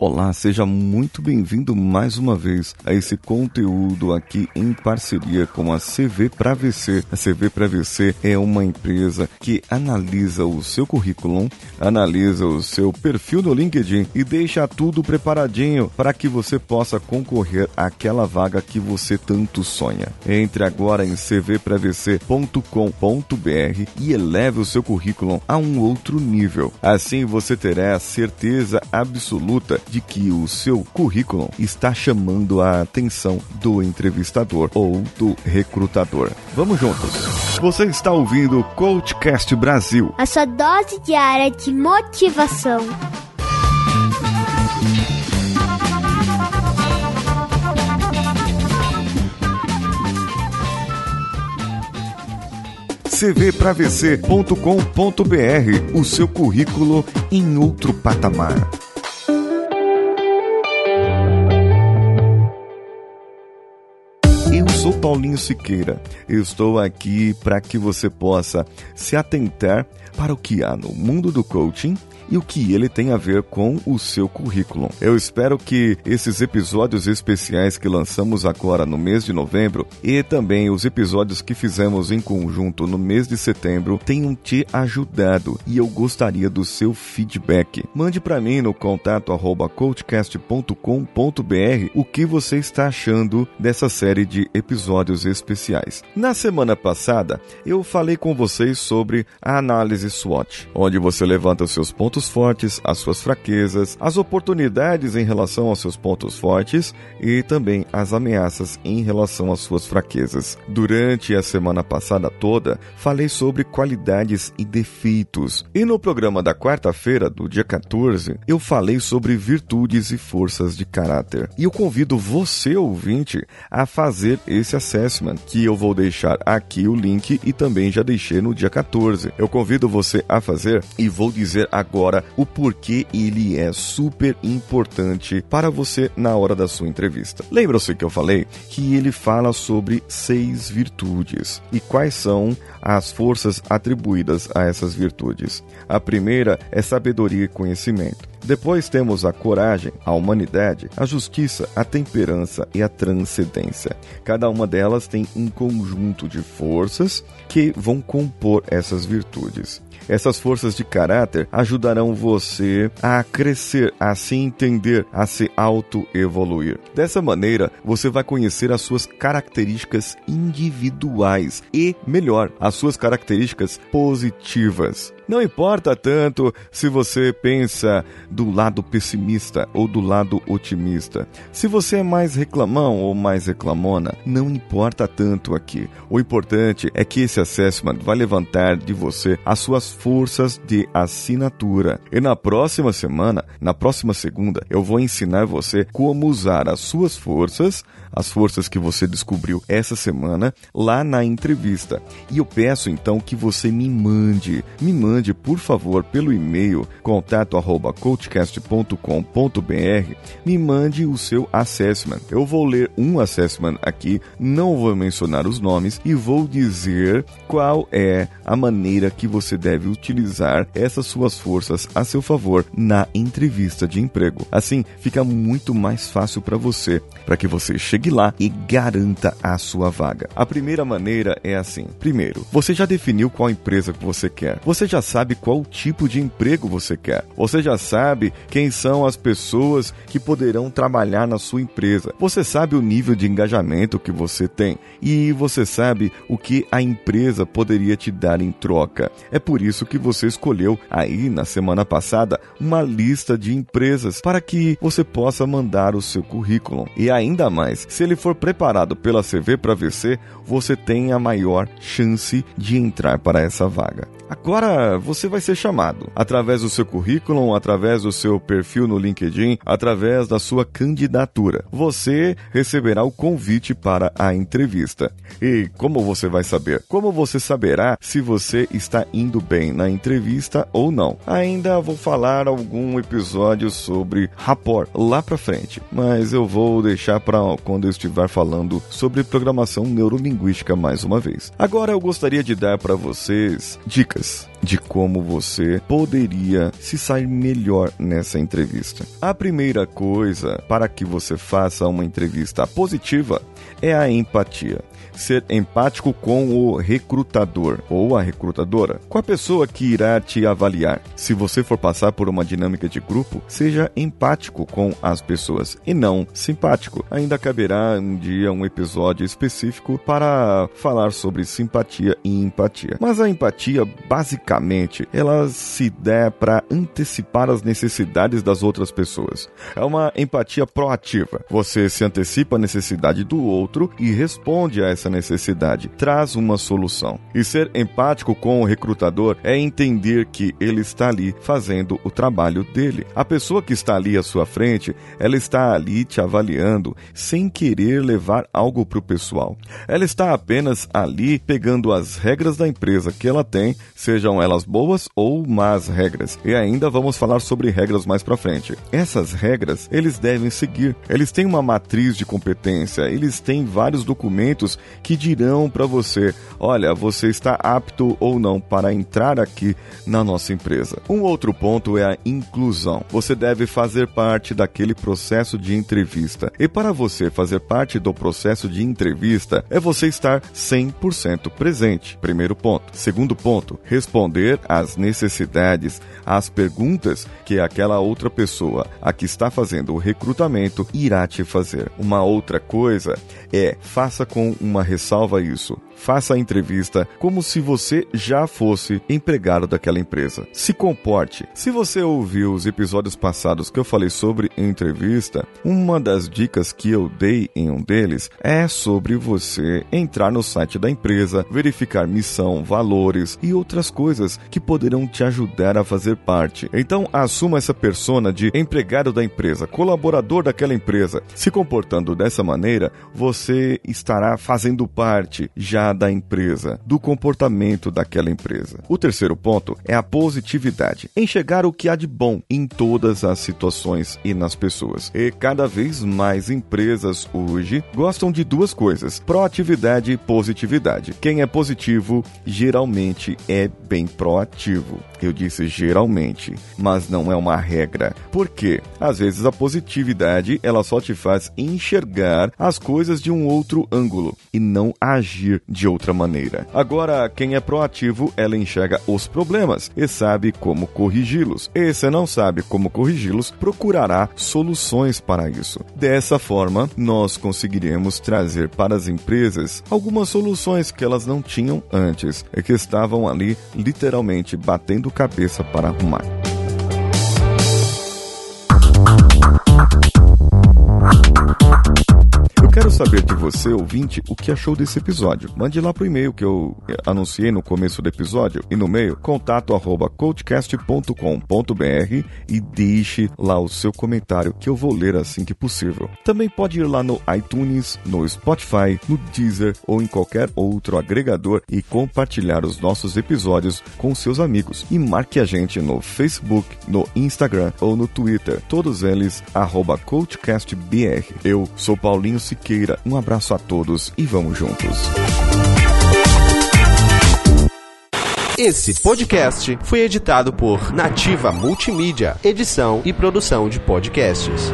Olá, seja muito bem-vindo mais uma vez a esse conteúdo aqui em parceria com a CV para VC. A CV para VC é uma empresa que analisa o seu currículo, analisa o seu perfil no LinkedIn e deixa tudo preparadinho para que você possa concorrer àquela vaga que você tanto sonha. Entre agora em cvpravc.com.br e eleve o seu currículo a um outro nível. Assim você terá certeza absoluta de que o seu currículo está chamando a atenção do entrevistador ou do recrutador. Vamos juntos. Você está ouvindo o Coachcast Brasil. A sua dose diária de motivação. cvpravc.com.br, o seu currículo em outro patamar. Paulinho Siqueira. Estou aqui para que você possa se atentar para o que há no mundo do coaching e o que ele tem a ver com o seu currículo. Eu espero que esses episódios especiais que lançamos agora no mês de novembro e também os episódios que fizemos em conjunto no mês de setembro tenham te ajudado e eu gostaria do seu feedback. Mande para mim no contato coachcast.com.br o que você está achando dessa série de episódios especiais. Na semana passada, eu falei com vocês sobre a análise SWOT, onde você levanta os seus pontos fortes, as suas fraquezas, as oportunidades em relação aos seus pontos fortes e também as ameaças em relação às suas fraquezas. Durante a semana passada toda, falei sobre qualidades e defeitos. E no programa da quarta-feira, do dia 14, eu falei sobre virtudes e forças de caráter. E eu convido você, ouvinte, a fazer esse assessment, que eu vou deixar aqui o link e também já deixei no dia 14. Eu convido você a fazer e vou dizer agora o porquê ele é super importante para você na hora da sua entrevista. Lembra-se que eu falei que ele fala sobre seis virtudes e quais são as forças atribuídas a essas virtudes. A primeira é sabedoria e conhecimento. Depois temos a coragem, a humanidade, a justiça, a temperança e a transcendência. Cada uma delas tem um conjunto de forças que vão compor essas virtudes. Essas forças de caráter ajudarão você a crescer, a se entender, a se auto-evoluir. Dessa maneira, você vai conhecer as suas características individuais e, melhor, as suas características positivas. Não importa tanto se você pensa do lado pessimista ou do lado otimista. Se você é mais reclamão ou mais reclamona, não importa tanto aqui. O importante é que esse assessment vai levantar de você as suas forças de assinatura. E na próxima semana, na próxima segunda, eu vou ensinar você como usar as suas forças as forças que você descobriu essa semana lá na entrevista. E eu peço então que você me mande, me mande por favor pelo e-mail contato@coachcast.com.br, me mande o seu assessment. Eu vou ler um assessment aqui, não vou mencionar os nomes e vou dizer qual é a maneira que você deve utilizar essas suas forças a seu favor na entrevista de emprego. Assim, fica muito mais fácil para você, para que você chegue lá e garanta a sua vaga. A primeira maneira é assim: primeiro, você já definiu qual empresa que você quer. Você já sabe qual tipo de emprego você quer. Você já sabe quem são as pessoas que poderão trabalhar na sua empresa. Você sabe o nível de engajamento que você tem e você sabe o que a empresa poderia te dar em troca. É por isso que você escolheu aí na semana passada uma lista de empresas para que você possa mandar o seu currículo. E ainda mais, se ele for preparado pela CV para VC, você tem a maior chance de entrar para essa vaga. Agora você vai ser chamado através do seu currículo, através do seu perfil no LinkedIn, através da sua candidatura. Você receberá o convite para a entrevista. E como você vai saber? Como você saberá se você está indo bem na entrevista ou não? Ainda vou falar algum episódio sobre rapport lá para frente, mas eu vou deixar para quando eu estiver falando sobre programação neurolinguística mais uma vez. Agora eu gostaria de dar para vocês dicas de como você poderia se sair melhor nessa entrevista. A primeira coisa para que você faça uma entrevista positiva é a empatia ser empático com o recrutador ou a recrutadora, com a pessoa que irá te avaliar. Se você for passar por uma dinâmica de grupo, seja empático com as pessoas e não simpático. Ainda caberá um dia um episódio específico para falar sobre simpatia e empatia. Mas a empatia, basicamente, ela se dá para antecipar as necessidades das outras pessoas. É uma empatia proativa. Você se antecipa a necessidade do outro e responde a essa necessidade, traz uma solução. E ser empático com o recrutador é entender que ele está ali fazendo o trabalho dele. A pessoa que está ali à sua frente, ela está ali te avaliando sem querer levar algo para o pessoal. Ela está apenas ali pegando as regras da empresa que ela tem, sejam elas boas ou más regras. E ainda vamos falar sobre regras mais para frente. Essas regras eles devem seguir. Eles têm uma matriz de competência, eles têm vários documentos que dirão para você: olha, você está apto ou não para entrar aqui na nossa empresa. Um outro ponto é a inclusão. Você deve fazer parte daquele processo de entrevista. E para você fazer parte do processo de entrevista, é você estar 100% presente. Primeiro ponto. Segundo ponto, responder às necessidades, às perguntas que aquela outra pessoa a que está fazendo o recrutamento irá te fazer. Uma outra coisa é faça com uma ressalva isso. Faça a entrevista como se você já fosse empregado daquela empresa. Se comporte. Se você ouviu os episódios passados que eu falei sobre entrevista, uma das dicas que eu dei em um deles é sobre você entrar no site da empresa, verificar missão, valores e outras coisas que poderão te ajudar a fazer parte. Então, assuma essa persona de empregado da empresa, colaborador daquela empresa. Se comportando dessa maneira, você estará fazendo parte já da empresa, do comportamento daquela empresa. O terceiro ponto é a positividade, enxergar o que há de bom em todas as situações e nas pessoas. E cada vez mais empresas hoje gostam de duas coisas: proatividade e positividade. Quem é positivo geralmente é bem proativo. Eu disse geralmente, mas não é uma regra. Porque às vezes a positividade ela só te faz enxergar as coisas de um outro ângulo e não agir de outra maneira. Agora, quem é proativo, ela enxerga os problemas e sabe como corrigi-los. E se não sabe como corrigi-los, procurará soluções para isso. Dessa forma, nós conseguiremos trazer para as empresas algumas soluções que elas não tinham antes e que estavam ali literalmente batendo cabeça para arrumar. Você, ouvinte, o que achou desse episódio. Mande lá pro e-mail que eu eh, anunciei no começo do episódio e no meio, contato arroba coachcast.com.br e deixe lá o seu comentário que eu vou ler assim que possível. Também pode ir lá no iTunes, no Spotify, no Deezer ou em qualquer outro agregador e compartilhar os nossos episódios com seus amigos. E marque a gente no Facebook, no Instagram ou no Twitter, todos eles arroba coachcastbr. Eu sou Paulinho Siqueira. Um abraço a todos e vamos juntos. Esse podcast foi editado por Nativa Multimídia, edição e produção de podcasts.